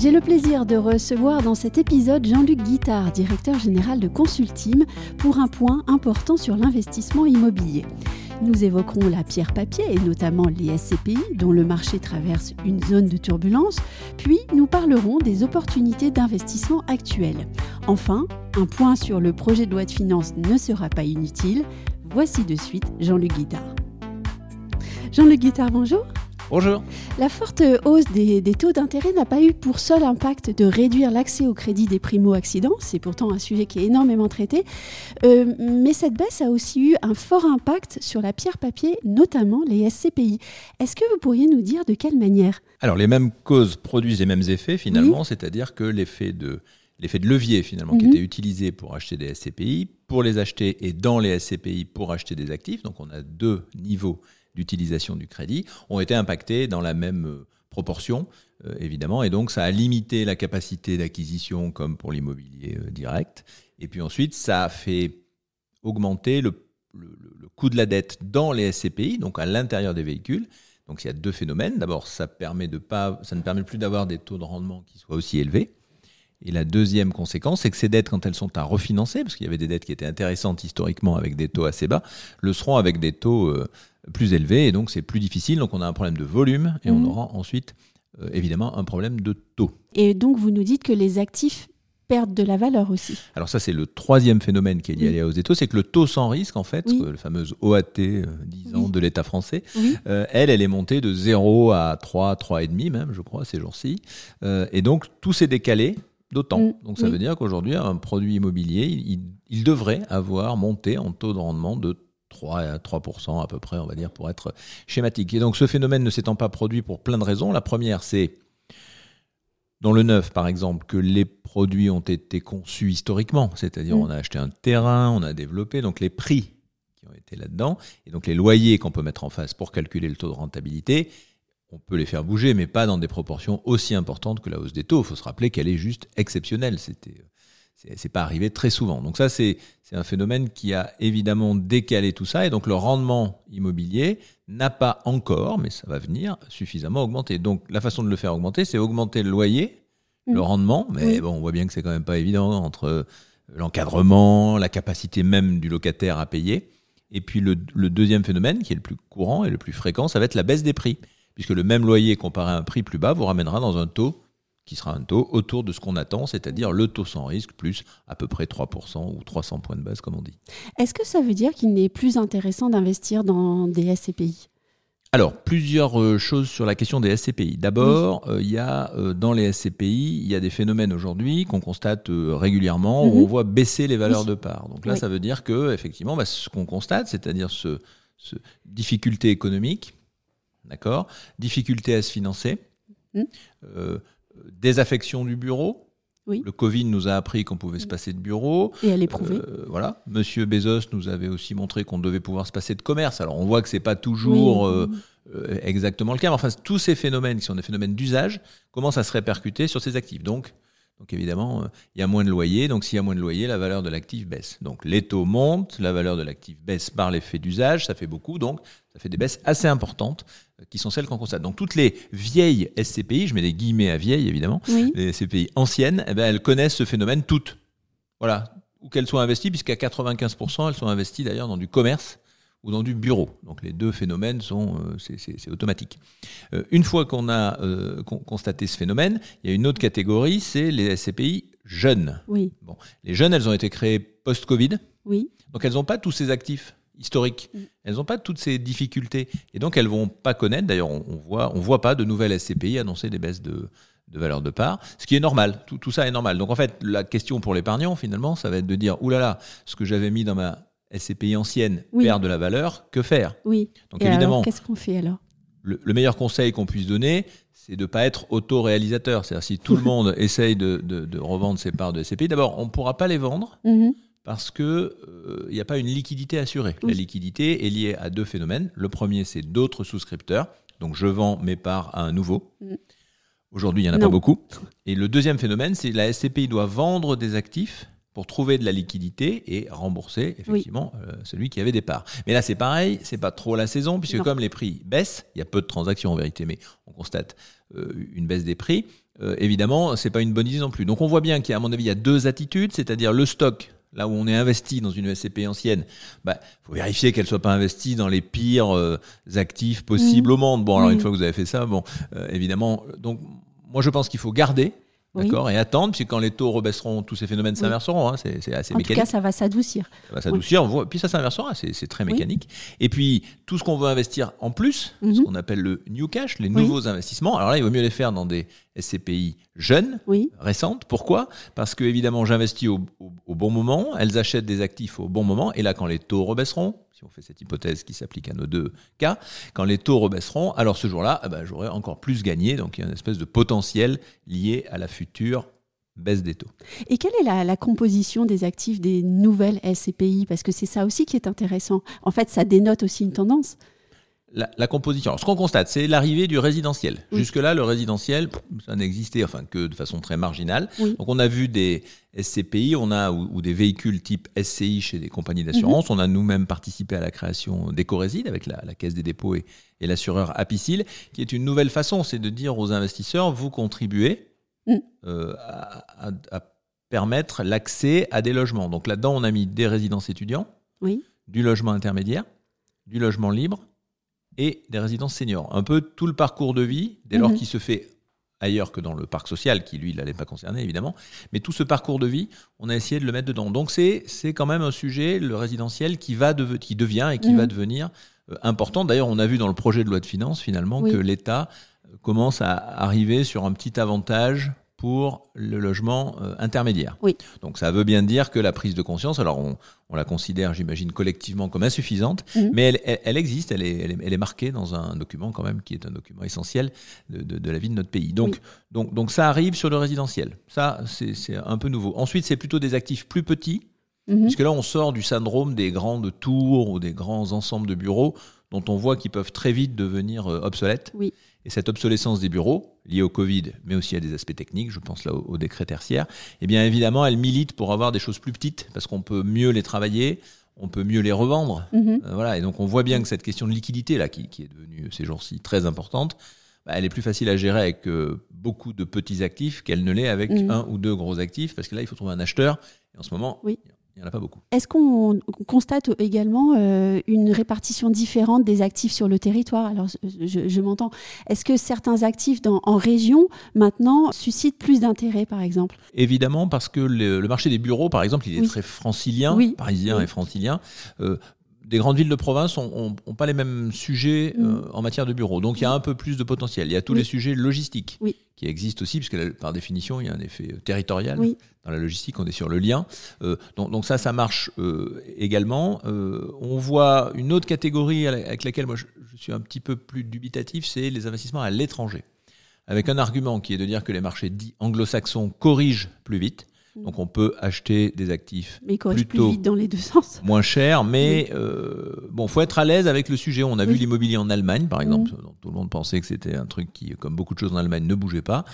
J'ai le plaisir de recevoir dans cet épisode Jean-Luc Guittard, directeur général de Consultim, pour un point important sur l'investissement immobilier. Nous évoquerons la pierre papier et notamment les SCPI dont le marché traverse une zone de turbulence, puis nous parlerons des opportunités d'investissement actuelles. Enfin, un point sur le projet de loi de finances ne sera pas inutile. Voici de suite Jean-Luc Guittard. Jean-Luc Guittard, bonjour. Bonjour. La forte hausse des, des taux d'intérêt n'a pas eu pour seul impact de réduire l'accès au crédit des primo-accidents, c'est pourtant un sujet qui est énormément traité, euh, mais cette baisse a aussi eu un fort impact sur la pierre papier, notamment les SCPI. Est-ce que vous pourriez nous dire de quelle manière? Alors les mêmes causes produisent les mêmes effets finalement, c'est-à-dire que l'effet de l'effet de levier finalement qui Mhm. était utilisé pour acheter des SCPI, pour les acheter et dans les SCPI pour acheter des actifs, donc on a deux niveaux d'utilisation du crédit, ont été impactés dans la même euh, proportion, euh, évidemment, et donc ça a limité la capacité d'acquisition comme pour l'immobilier euh, direct, et puis ensuite ça a fait augmenter le, le- coût de la dette dans les SCPI, donc à l'intérieur des véhicules. Donc il y a deux phénomènes. D'abord, ça, permet de pas, ça ne permet plus d'avoir des taux de rendement qui soient aussi élevés. Et la deuxième conséquence, c'est que ces dettes, quand elles sont à refinancer, parce qu'il y avait des dettes qui étaient intéressantes historiquement avec des taux assez bas, le seront avec des taux plus élevés, et donc c'est plus difficile. Donc on a un problème de volume, et on Mhm. aura ensuite euh, évidemment un problème de taux. Et donc vous nous dites que les actifs perdent de la valeur aussi. Alors ça, c'est le troisième phénomène qui est lié Oui. à la hausse des taux, c'est que le taux sans risque, en fait, Oui. le fameuse OAT, euh, 10 ans Oui. de l'État français, euh, elle, elle est montée de 0 à 3, 3,5 même, je crois, ces jours-ci. Euh, et donc, tout s'est décalé d'autant. Mm, donc, ça oui. veut dire qu'aujourd'hui, un produit immobilier, il, il- il devrait avoir monté en taux de rendement de 3 à 3% à peu près, on va dire, pour être schématique. Et donc, ce phénomène ne s'étant pas produit pour plein de raisons. La première, c'est dans le neuf, par exemple, que les produits ont été conçus historiquement, c'est-à-dire Mm. on a acheté un terrain, on a développé, donc les prix qui ont été là-dedans, et donc les loyers qu'on peut mettre en face pour calculer le taux de rentabilité, on peut les faire bouger, mais pas dans des proportions aussi importantes que la hausse des taux. Il faut se rappeler qu'elle est juste exceptionnelle. C'était, euh, c'est, pas arrivé très souvent. Donc ça, c'est, un phénomène qui a évidemment décalé tout ça, et donc le rendement immobilier n'a pas encore, mais ça va venir, suffisamment augmenter. Donc la façon de le faire augmenter, c'est augmenter le loyer, le rendement, mais Oui. bon, on voit bien que c'est quand même pas évident entre l'encadrement, la capacité même du locataire à payer. Et puis le, le deuxième phénomène, qui est le plus courant et le plus fréquent, ça va être la baisse des prix. Puisque le même loyer comparé à un prix plus bas vous ramènera dans un taux qui sera un taux autour de ce qu'on attend, c'est-à-dire le taux sans risque plus à peu près 3% ou 300 points de base, comme on dit. Est-ce que ça veut dire qu'il n'est plus intéressant d'investir dans des SCPI Alors, plusieurs euh, choses sur la question des SCPI. D'abord, euh, il y a euh, dans les SCPI, il y a des phénomènes aujourd'hui qu'on constate régulièrement où Mhm. on voit baisser les valeurs Oui. de part. Donc là, Oui. ça veut dire que effectivement, bah, ce qu'on constate, c'est-à-dire ce, ce difficulté économique, d'accord, difficulté à se financer, Mhm. Désaffection du bureau. Oui. Le Covid nous a appris qu'on pouvait se passer de bureau. et à l'éprouver Euh, voilà. Monsieur Bezos nous avait aussi montré qu'on devait pouvoir se passer de commerce. Alors on voit que c'est pas toujours Oui. euh, euh, exactement le cas, mais enfin tous ces phénomènes qui sont des phénomènes d'usage commencent à se répercuter sur ces actifs. Donc, donc évidemment, euh, il y a moins de loyers. Donc s'il y a moins de loyers, la valeur de l'actif baisse. Donc les taux montent, la valeur de l'actif baisse par l'effet d'usage, ça fait beaucoup. Donc ça fait des baisses assez importantes euh, qui sont celles qu'on constate. Donc toutes les vieilles SCPI, je mets des guillemets à vieilles évidemment, Oui. les SCPI anciennes, eh ben, elles connaissent ce phénomène toutes. Voilà. Ou qu'elles soient investies, puisqu'à 95%, elles sont investies d'ailleurs dans du commerce ou dans du bureau. Donc les deux phénomènes sont, euh, c'est- automatique. Euh, une fois qu'on a euh, con- constaté ce phénomène, il y a une autre catégorie, c'est les SCPI jeunes. Oui. Les jeunes, elles ont été créées post-Covid, Oui. donc elles n'ont pas tous ces actifs historiques. Elles n'ont pas toutes ces difficultés. Et donc elles vont pas connaître, d'ailleurs on, on voit, on voit pas de nouvelles SCPI annoncer des baisses de, de valeur de part, ce qui est normal. Tout, tout ça est normal. Donc en fait, la question pour l'épargnant, finalement, ça va être de dire, oulala, ce que j'avais mis dans ma SCPI ancienne Oui. perd de la valeur, que faire? Oui. Donc et évidemment, qu'est-ce qu'on fait alors? le, le meilleur conseil qu'on puisse donner, c'est de ne pas être auto-réalisateur. C'est-à-dire si tout le monde essaye de, de- de revendre ses parts de SCPI, d'abord, on ne pourra pas les vendre Mhm. parce que il n'y a pas une liquidité assurée. La liquidité est liée à deux phénomènes. Le premier, c'est d'autres souscripteurs. Donc je vends mes parts à un nouveau. Mm. Aujourd'hui, il n'y en a pas beaucoup. Et le deuxième phénomène, c'est la SCPI doit vendre des actifs pour trouver de la liquidité et rembourser effectivement euh, celui qui avait des parts. Mais là, c'est pareil, c'est pas trop la saison puisque comme les prix baissent, il y a peu de transactions en vérité, mais on constate euh, une baisse des prix. Euh, évidemment, c'est pas une bonne idée non plus. Donc on voit bien qu'il y a, à mon avis, il y a deux attitudes, c'est-à-dire le stock là où on est investi dans une SCP ancienne, bah, faut vérifier qu'elle soit pas investie dans les pires actifs possibles mmh. au monde. Bon, alors une mmh. fois que vous avez fait ça, bon, évidemment, donc moi je pense qu'il faut garder D'accord Et attendre, puis quand les taux rebaisseront, tous ces phénomènes s'inverseront. Hein, c'est assez mécanique. En tout cas, ça va s'adoucir. Ça va s'adoucir, puis ça s'inversera, c'est très mécanique. Et puis, tout ce qu'on veut investir en plus, ce mhm. qu'on appelle le new cash, les nouveaux investissements, alors là, il vaut mieux les faire dans des SCPI jeunes, récentes. Pourquoi? Parce que, évidemment, j'investis au, au bon moment, elles achètent des actifs au bon moment, et là, quand les taux rebaisseront, si on fait cette hypothèse qui s'applique à nos deux cas, quand les taux rebaisseront, alors ce jour-là, eh ben, j'aurai encore plus gagné. Donc il y a une espèce de potentiel lié à la future baisse des taux. Et quelle est la, composition des actifs des nouvelles SCPI Parce que c'est ça aussi qui est intéressant. En fait, ça dénote aussi une tendance la, composition. Alors, ce qu'on constate, c'est l'arrivée du résidentiel. Jusque-là, le résidentiel, ça n'existait enfin que de façon très marginale. Donc, on a vu des SCPI, on a ou, des véhicules type SCI chez des compagnies d'assurance. Mhm. On a nous-mêmes participé à la création d'EcoRésid avec la, Caisse des dépôts et, l'assureur Apicil, qui est une nouvelle façon, c'est de dire aux investisseurs, vous contribuez mm. euh, à, permettre l'accès à des logements. Donc là-dedans, on a mis des résidences étudiants, du logement intermédiaire, du logement libre et des résidences seniors. Un peu tout le parcours de vie, dès lors mhm. qu'il se fait ailleurs que dans le parc social, qui lui, il n'allait pas concerner évidemment. Mais tout ce parcours de vie, on a essayé de le mettre dedans. Donc c'est quand même un sujet, le résidentiel, qui, va qui devient et qui mhm. va devenir euh, important. D'ailleurs, on a vu dans le projet de loi de finances finalement que l'État euh, commence à arriver sur un petit avantage pour le logement euh, intermédiaire. Oui. Donc ça veut bien dire que la prise de conscience, alors on, on la considère, j'imagine, collectivement comme insuffisante, mhm. mais elle, elle, existe, elle est, elle est, marquée dans un document quand même qui est un document essentiel de, de, de la vie de notre pays. Donc, donc, donc ça arrive sur le résidentiel. Ça, c'est un peu nouveau. Ensuite, c'est plutôt des actifs plus petits, mhm. puisque là, on sort du syndrome des grandes tours ou des grands ensembles de bureaux dont on voit qu'ils peuvent très vite devenir euh, obsolètes. Oui. Et cette obsolescence des bureaux, liée au Covid, mais aussi à des aspects techniques, je pense là au, décret tertiaire, eh bien évidemment, elle milite pour avoir des choses plus petites, parce qu'on peut mieux les travailler, on peut mieux les revendre. Mhm. Euh, voilà, et donc on voit bien que cette question de liquidité, là, qui, qui est devenue ces jours-ci très importante, bah, elle est plus facile à gérer avec euh, beaucoup de petits actifs qu'elle ne l'est avec mhm. un ou deux gros actifs, parce que là, il faut trouver un acheteur. Et en ce moment, oui. Il n'y en a pas beaucoup. Est-ce qu'on constate également euh, une répartition différente des actifs sur le territoire? Alors, je, m'entends. Est-ce que certains actifs dans, en région, maintenant, suscitent plus d'intérêt, par exemple? Évidemment, parce que le, marché des bureaux, par exemple, il est très francilien, parisien et francilien. Euh, des grandes villes de province n'ont pas les mêmes sujets mm. euh, en matière de bureaux. Donc il y a un peu plus de potentiel. Il y a tous les sujets logistiques qui existent aussi, puisque par définition, il y a un effet territorial. Dans la logistique, on est sur le lien. Euh, donc, ça, ça marche euh, également. on voit une autre catégorie avec laquelle moi je, je suis un petit peu plus dubitatif, c'est les investissements à l'étranger. Avec un argument qui est de dire que les marchés dits anglo-saxons corrigent plus vite. Mm. Donc on peut acheter des actifs mais plutôt plus vite dans les deux sens. moins cher, mais il euh, bon, faut être à l'aise avec le sujet. On a vu l'immobilier en Allemagne, par exemple, mm. tout le monde pensait que c'était un truc qui, comme beaucoup de choses en Allemagne, ne bougeait pas.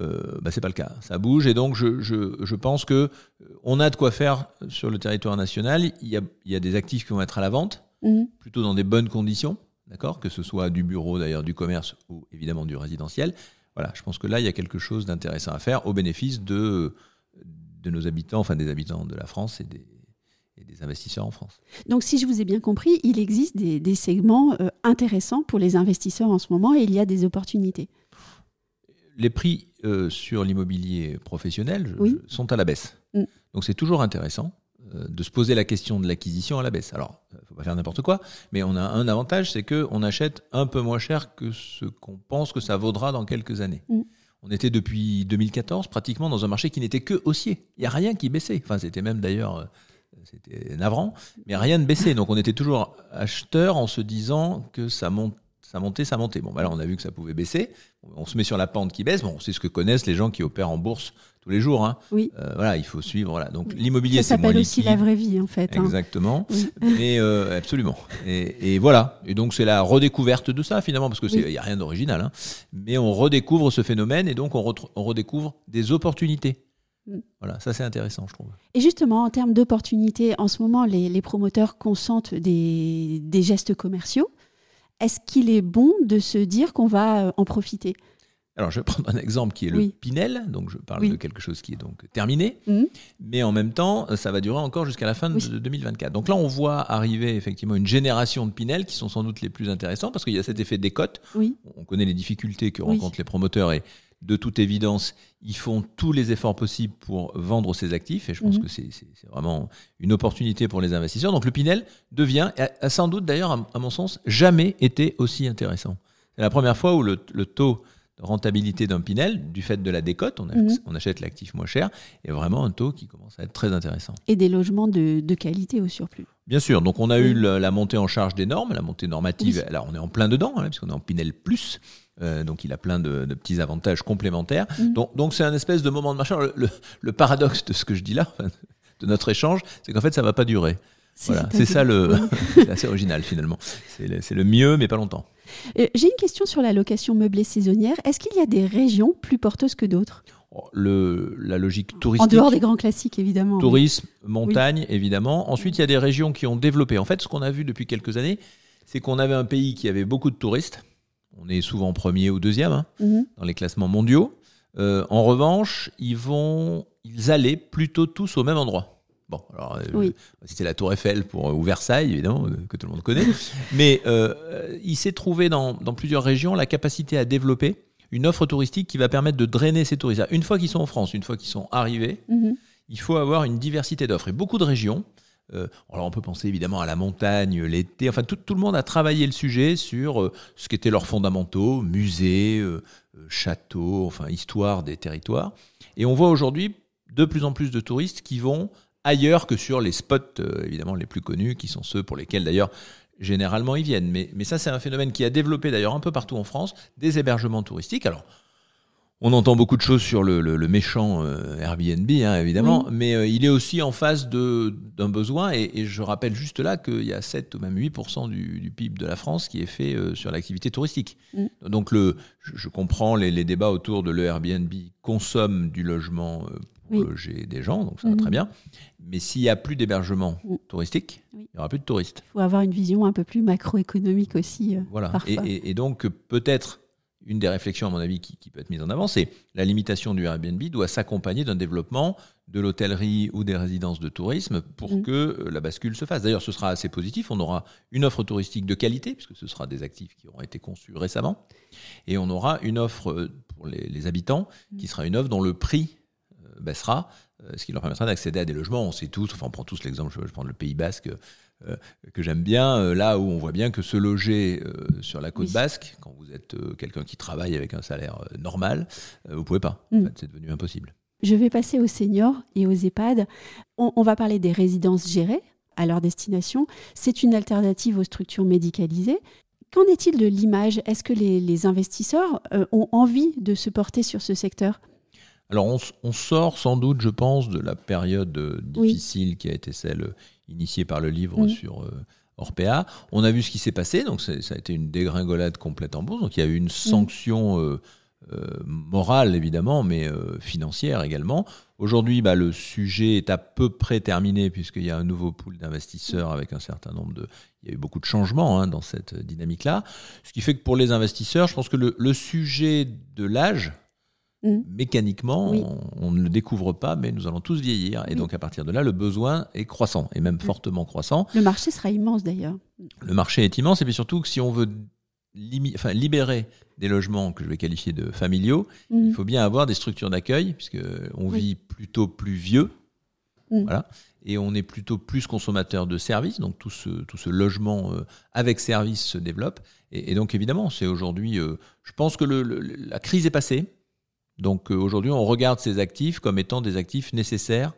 Euh, bah, c'est pas le cas, ça bouge, et donc je, je, je pense que euh, on a de quoi faire sur le territoire national. Il y a, il y a des actifs qui vont être à la vente, mm. plutôt dans des bonnes conditions, d'accord, que ce soit du bureau d'ailleurs, du commerce ou évidemment du résidentiel. Voilà, je pense que là il y a quelque chose d'intéressant à faire au bénéfice de de nos habitants, enfin des habitants de la France et des, investisseurs en France. Donc si je vous ai bien compris, il existe des, segments euh, intéressants pour les investisseurs en ce moment et il y a des opportunités. Les prix euh, sur l'immobilier professionnel sont à la baisse. Mm. Donc c'est toujours intéressant euh, de se poser la question de l'acquisition à la baisse. Alors, il ne faut pas faire n'importe quoi, mais on a un avantage, c'est qu'on achète un peu moins cher que ce qu'on pense que ça vaudra dans quelques années. Mm. On était depuis 2014 pratiquement dans un marché qui n'était que haussier. Il n'y a rien qui baissait. Enfin, c'était même d'ailleurs, euh, c'était navrant, mais rien ne baissait. Donc on était toujours acheteur en se disant que ça monte ça montait, ça montait. Bon, bah là, on a vu que ça pouvait baisser. On se met sur la pente qui baisse. Bon, c'est ce que connaissent les gens qui opèrent en bourse tous les jours. Hein. Oui. Euh, voilà, il faut suivre. Voilà. Donc l'immobilier, Ça c'est moins s'appelle aussi la vraie vie, en fait. hein. Exactement. Oui. Mais euh, absolument. Et, et voilà. Et donc c'est la redécouverte de ça finalement, parce que il y a rien d'original. Hein. Mais on redécouvre ce phénomène et donc on, redécouvre des opportunités. Mm. Voilà, ça c'est intéressant, je trouve. Et justement, en termes d'opportunités, en ce moment, les, les promoteurs consentent des, des gestes commerciaux. Est-ce qu'il est bon de se dire qu'on va euh, en profiter? Alors je vais prendre un exemple qui est le Oui. Pinel. Donc je parle Oui. de quelque chose qui est donc terminé. Mhm. Mais en même temps, ça va durer encore jusqu'à la fin de Oui. de 2024. Donc là, on voit arriver effectivement une génération de Pinel qui sont sans doute les plus intéressants parce qu'il y a cet effet décote. On connaît les difficultés que rencontrent les promoteurs et de toute évidence, ils font tous les efforts possibles pour vendre ces actifs et je pense Mhm. que c'est vraiment une opportunité pour les investisseurs. Donc le Pinel devient, a, a sans doute d'ailleurs, à, à mon sens, jamais été aussi intéressant. C'est la première fois où le, le taux de rentabilité d'un Pinel, du fait de la décote, on, Mhm. on achète l'actif moins cher, est vraiment un taux qui commence à être très intéressant. et des logements de, de qualité au surplus. Bien sûr, donc on a eu Oui. la montée en charge des normes, la montée normative. Oui. Là, on est en plein dedans, hein, puisqu'on est en Pinel Plus. Euh, donc il a plein de, de petits avantages complémentaires. Mhm. Donc donc c'est un espèce de moment de marché. Le, le- le paradoxe de ce que je dis là, de notre échange, c'est qu'en fait ça va pas durer. Voilà, c'est ça le, c'est assez original finalement. C'est le, mieux, mais pas longtemps. Euh, J'ai une question sur la location meublée saisonnière. Est-ce qu'il y a des régions plus porteuses que d'autres? Oh, Le, la logique En touristique. dehors des grands classiques, évidemment. oui. Tourisme, montagne, évidemment. Ensuite, il y a des régions qui ont développé. En fait, ce qu'on a vu depuis quelques années, c'est qu'on avait un pays qui avait beaucoup de touristes. On est souvent premier ou deuxième hein, Mhm. dans les classements mondiaux. Euh, en revanche, ils vont, ils allaient plutôt tous au même endroit. Bon, alors, euh, Oui. c'était la Tour Eiffel pour, ou Versailles, évidemment, euh, que tout le monde connaît. Mais euh, euh, il s'est trouvé dans, dans plusieurs régions la capacité à développer une offre touristique qui va permettre de drainer ces touristes. Une fois qu'ils sont en France, une fois qu'ils sont arrivés, Mhm. il faut avoir une diversité d'offres. Et beaucoup de régions, euh, alors on peut penser évidemment à la montagne, l'été, enfin tout, le monde a travaillé le sujet sur euh, ce qu'étaient leurs fondamentaux, musées, euh, châteaux, enfin histoire des territoires. Et on voit aujourd'hui de plus en plus de touristes qui vont ailleurs que sur les spots évidemment les plus connus, qui sont ceux pour lesquels d'ailleurs généralement ils viennent. Mais, mais ça c'est un phénomène qui a développé d'ailleurs un peu partout en France des hébergements touristiques. Alors on entend beaucoup de choses sur le, le- le méchant euh, Airbnb, hein, évidemment, mais euh, il est aussi en face d'un besoin. Et, et je rappelle juste là qu'il y a 7 ou même 8% du, du PIB de la France qui est fait euh, sur l'activité touristique. Mm. Donc le, je, je comprends les, les débats autour de l'Airbnb consomme du logement pour Oui. loger des gens, donc ça va Mhm. très bien. Mais s'il n'y a plus d'hébergement Mm. touristique, il n'y aura plus de touristes. Il faut avoir une vision un peu plus macroéconomique aussi. Voilà. Et, Parfois. et- et donc, peut-être, une des réflexions, à mon avis, qui, qui peut être mise en avant, c'est la limitation du Airbnb doit s'accompagner d'un développement de l'hôtellerie ou des résidences de tourisme pour Mm. que euh, la bascule se fasse. D'ailleurs, ce sera assez positif. On aura une offre touristique de qualité, puisque ce sera des actifs qui auront été conçus récemment. Et on aura une offre euh, pour les, les habitants qui sera une offre dont le prix euh, baissera, ce qui leur permettra d'accéder à des logements. On sait tous, enfin on prend tous l'exemple, je vais prendre le Pays Basque, que j'aime bien, euh, là où on voit bien que se loger euh, sur la côte Oui. basque, quand vous êtes euh, quelqu'un qui travaille avec un salaire euh, normal, euh, vous pouvez pas. Mm. En fait, c'est devenu impossible. Je vais passer aux seniors et aux EHPAD. On, on va parler des résidences gérées à leur destination. C'est une alternative aux structures médicalisées. Qu'en est-il de l'image? Est-ce que les, les investisseurs euh, ont envie de se porter sur ce secteur? Alors on, sort sans doute, je pense, de la période euh, Oui. difficile qui a été celle initiée par le livre Mm. sur euh, Orpea. On a vu ce qui s'est passé, donc ça a été une dégringolade complète en bourse. Donc il y a eu une sanction euh, euh, morale évidemment, mais euh, financière également. Aujourd'hui, bah, le sujet est à peu près terminé puisqu'il y a un nouveau pool d'investisseurs avec un certain nombre de. Il y a eu beaucoup de changements hein, dans cette dynamique-là. Ce qui fait que pour les investisseurs, je pense que le, le sujet de l'âge, Mm. mécaniquement, Oui. on, on ne le découvre pas, mais nous allons tous vieillir. Et Oui. donc à partir de là, le besoin est croissant, et même fortement croissant. Le marché sera immense d'ailleurs. Le marché est immense, et puis surtout que si on veut enfin, libérer des logements que je vais qualifier de familiaux, Mm. il faut bien avoir des structures d'accueil, puisque on Oui. vit plutôt plus vieux, Mm. voilà, et on est plutôt plus consommateur de services, donc tout ce, tout ce logement euh, avec service se développe. Et, et donc évidemment, c'est aujourd'hui, euh, je pense que le- le- la crise est passée, donc euh, aujourd'hui on regarde ces actifs comme étant des actifs nécessaires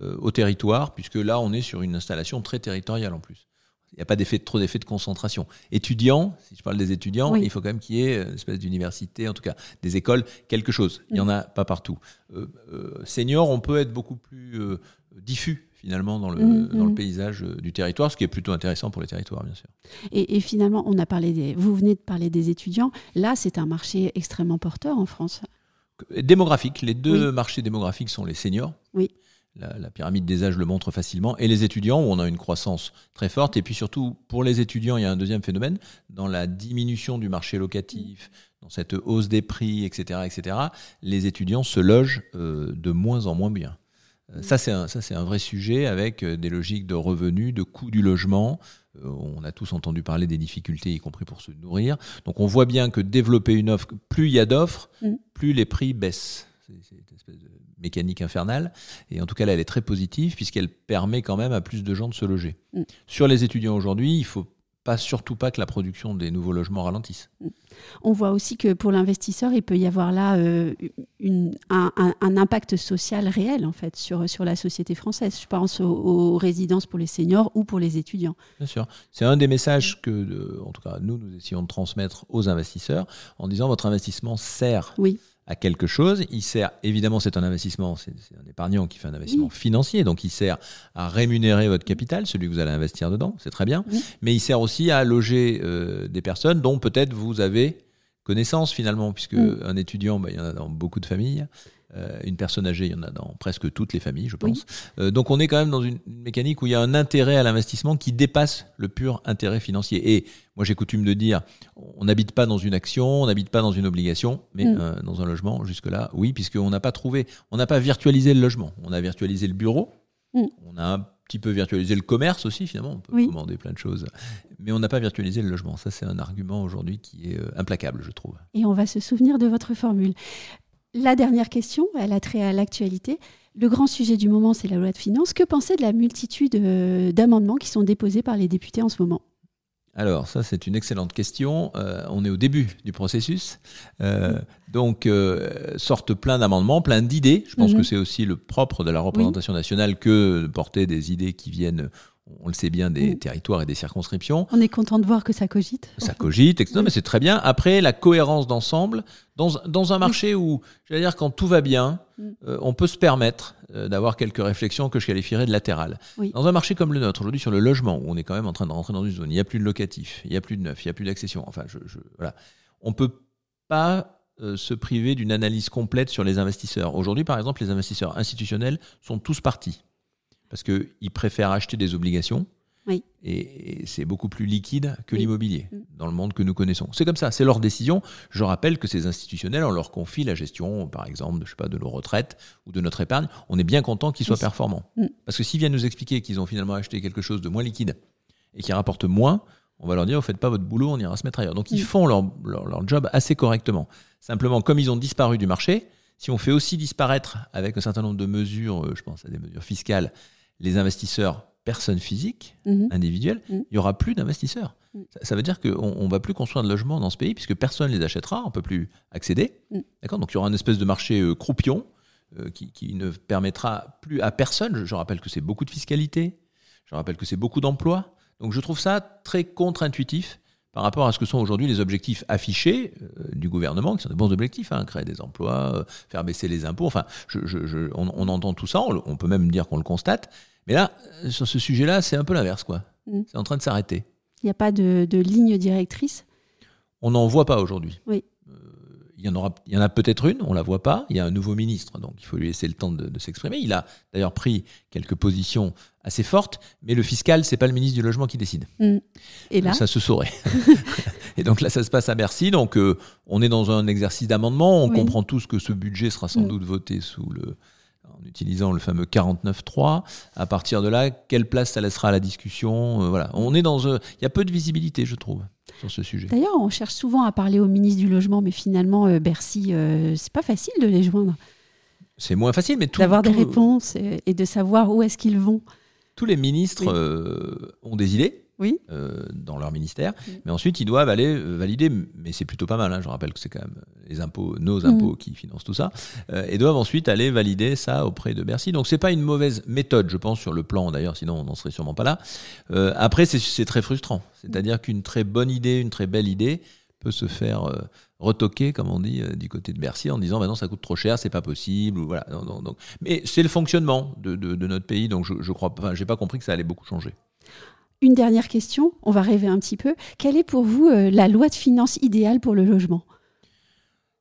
euh, au territoire, puisque là on est sur une installation très territoriale en plus. n'y a pas d'effet, trop d'effet de concentration. Étudiants, si je parle des étudiants, il faut quand même qu'il y ait une espèce d'université, en tout cas des écoles, quelque chose. Il n'y en a pas partout. Euh, euh, senior, on peut être beaucoup plus euh, diffus finalement dans le, mm, dans le mm. paysage du territoire, ce qui est plutôt intéressant pour les territoires, bien sûr. Et, finalement, on a parlé des, vous venez de parler des étudiants. Là, c'est un marché extrêmement porteur en France. Démographique. Les deux marchés démographiques sont les seniors. Oui la, pyramide des âges le montre facilement, et les étudiants, où on a une croissance très forte. Et puis surtout, pour les étudiants, il y a un deuxième phénomène, dans la diminution du marché locatif, dans cette hausse des prix, etc., etc., les étudiants se logent euh, de moins en moins bien. Euh, ça, c'est un, un, vrai sujet avec euh, des logiques de revenus, de coût du logement. On a tous entendu parler des difficultés, y compris pour se nourrir. Donc on voit bien que développer une offre, plus il y a d'offres, mm. plus les prix baissent. C'est une espèce de mécanique infernale. Et en tout cas, là, elle est très positive puisqu'elle permet quand même à plus de gens de se loger. Mm. Sur les étudiants aujourd'hui, il faut pas surtout pas que la production des nouveaux logements ralentisse. On voit aussi que pour l'investisseur, il peut y avoir là euh, un, impact social réel en fait sur, sur la société française. Je pense aux, résidences pour les seniors ou pour les étudiants. Bien sûr, c'est un des messages que, en tout cas, nous nous essayons de transmettre aux investisseurs en disant votre investissement sert. Oui à quelque chose. Il sert, évidemment, c'est un investissement, c'est un épargnant qui fait un investissement financier, donc il sert à rémunérer votre capital, celui que vous allez investir dedans, c'est très bien. Mais il sert aussi à loger euh, des personnes dont peut-être vous avez connaissance finalement, puisque un étudiant, bah, il y en a dans beaucoup de familles. Euh, une personne âgée, il y en a dans presque toutes les familles, je pense. Euh, donc on est quand même dans une, mécanique où il y a un intérêt à l'investissement qui dépasse le pur intérêt financier. Et moi j'ai coutume de dire, on n'habite pas dans une action, on n'habite pas dans une obligation, mais mm. euh, dans un logement, jusque-là, oui, puisqu'on n'a pas trouvé, on n'a pas virtualisé le logement. On a virtualisé le bureau, mm. on a un petit peu virtualisé le commerce aussi, finalement, on peut commander plein de choses. Mais on n'a pas virtualisé le logement. Ça, c'est un argument aujourd'hui qui est implacable, je trouve. Et on va se souvenir de votre formule. La dernière question, elle a trait à l'actualité. Le grand sujet du moment, c'est la loi de finances. Que penser de la multitude euh, d'amendements qui sont déposés par les députés en ce moment? Alors, ça, c'est une excellente question. Euh, on est au début du processus. Euh, donc, sortent plein d'amendements, plein d'idées. Je pense mhm. que c'est aussi le propre de la représentation nationale que de porter des idées qui viennent on le sait bien, des territoires et des circonscriptions. On est content de voir que ça cogite. Ça cogite, etc. mais c'est très bien. Après, la cohérence d'ensemble, dans, dans, un marché où, j'allais dire, quand tout va bien, mm. euh, on peut se permettre euh, d'avoir quelques réflexions que je qualifierais de latérales. Dans un marché comme le nôtre, aujourd'hui sur le logement, où on est quand même en train de rentrer dans une zone, il n'y a plus de locatif, il n'y a plus de neuf, il n'y a plus d'accession. Enfin, je, je, voilà. On peut pas euh, se priver d'une analyse complète sur les investisseurs. Aujourd'hui, par exemple, les investisseurs institutionnels sont tous partis parce qu'ils préfèrent acheter des obligations. Et, c'est beaucoup plus liquide que l'immobilier mm. dans le monde que nous connaissons. C'est comme ça, c'est leur décision. Je rappelle que ces institutionnels, on leur confie la gestion, par exemple, de, je sais pas, de nos retraites ou de notre épargne. On est bien content qu'ils soient performants. Mm. Parce que s'ils viennent nous expliquer qu'ils ont finalement acheté quelque chose de moins liquide et qui rapporte moins, on va leur dire, vous faites pas votre boulot, on ira se mettre ailleurs. Donc ils mm. font leur, leur, job assez correctement. Simplement, comme ils ont disparu du marché, si on fait aussi disparaître avec un certain nombre de mesures, euh, je pense à des mesures fiscales, les investisseurs personnes physiques, mhm. individuelles, mhm. il n'y aura plus d'investisseurs. Mhm. Ça, veut dire qu'on ne va plus construire de logements dans ce pays puisque personne ne les achètera, on ne peut plus accéder. D'accord? Donc il y aura une espèce de marché euh, croupion euh, qui, ne permettra plus à personne. Je, rappelle que c'est beaucoup de fiscalité, je rappelle que c'est beaucoup d'emplois. Donc je trouve ça très contre-intuitif par rapport à ce que sont aujourd'hui les objectifs affichés euh, du gouvernement, qui sont des bons objectifs, hein, créer des emplois, euh, faire baisser les impôts, enfin, je, on, entend tout ça, on, peut même dire qu'on le constate, mais là, euh, sur ce sujet-là, c'est un peu l'inverse, quoi. Mm. C'est en train de s'arrêter. Il n'y a pas de, de, ligne directrice? On n'en voit pas aujourd'hui. Oui il y en aura, il y en a peut-être une, on la voit pas. Il y a un nouveau ministre, donc il faut lui laisser le temps de, s'exprimer. Il a d'ailleurs pris quelques positions assez fortes, mais le fiscal, c'est pas le ministre du logement qui décide. Mm. Et là, ça se saurait. et donc là, ça se passe à Bercy. Donc euh, on est dans un exercice d'amendement. On comprend tous que ce budget sera sans mm. doute voté sous le en utilisant le fameux 49.3. À partir de là, quelle place ça laissera à la discussion euh, Voilà, on est dans, euh, il y a peu de visibilité, je trouve sur ce sujet. D'ailleurs, on cherche souvent à parler au ministre du Logement, mais finalement, euh, Bercy, euh, c'est pas facile de les joindre. C'est moins facile, mais tout. D'avoir des réponses et, de savoir où est-ce qu'ils vont. Tous les ministres euh, ont des idées. Oui. dans leur ministère. Mais ensuite, ils doivent aller valider, mais c'est plutôt pas mal. Hein, je rappelle que c'est quand même les impôts, nos impôts qui financent tout ça, et doivent ensuite aller valider ça auprès de Bercy. Donc c'est pas une mauvaise méthode, je pense, sur le plan d'ailleurs, sinon on n'en serait sûrement pas là. après, c'est très frustrant. C'est-à-dire qu'une très bonne idée, une très belle idée peut se faire retoquer, comme on dit, euh, du côté de Bercy, en disant bah non, ça coûte trop cher, c'est pas possible. Ou voilà. Donc, mais c'est le fonctionnement de, notre pays, donc je, je crois, j'ai pas compris que ça allait beaucoup changer. Une dernière question, on va rêver un petit peu. Quelle est pour vous euh, la loi de finances idéale pour le logement?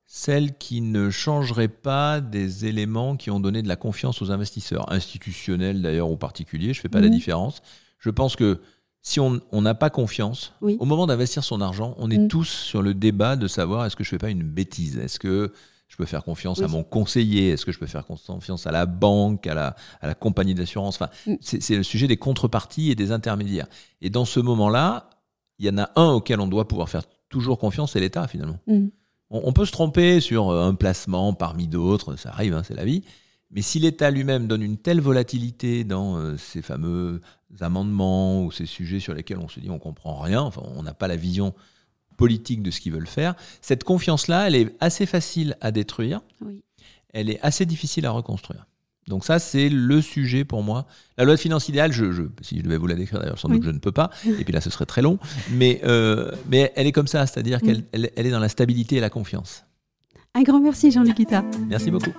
Celle qui ne changerait pas des éléments qui ont donné de la confiance aux investisseurs, institutionnels d'ailleurs ou particuliers, je ne fais pas la mmh. différence. Je pense que si on n'a pas confiance, au moment d'investir son argent, on est mm. tous sur le débat de savoir est-ce que je fais pas une bêtise? Est-ce que je peux faire confiance à mon conseiller? Est-ce que je peux faire confiance à la banque, à la, à la compagnie d'assurance? Enfin, mm. c'est le sujet des contreparties et des intermédiaires. Et dans ce moment-là, il y en a un auquel on doit pouvoir faire toujours confiance, c'est l'État finalement. Mm. On, peut se tromper sur euh, un placement parmi d'autres, ça arrive, hein, c'est la vie. Mais si l'État lui-même donne une telle volatilité dans euh, ces fameux amendements ou ces sujets sur lesquels on se dit on comprend rien, enfin on n'a pas la vision politique de ce qu'ils veulent faire, cette confiance-là, elle est assez facile à détruire, elle est assez difficile à reconstruire. Donc ça, c'est le sujet pour moi. La loi de finances idéale, je, si je devais vous la décrire d'ailleurs, sans doute je ne peux pas, et puis là ce serait très long, mais, euh, mais elle est comme ça, c'est-à-dire qu'elle elle, est dans la stabilité et la confiance. Un grand merci Jean-Luc Guittard. Merci beaucoup.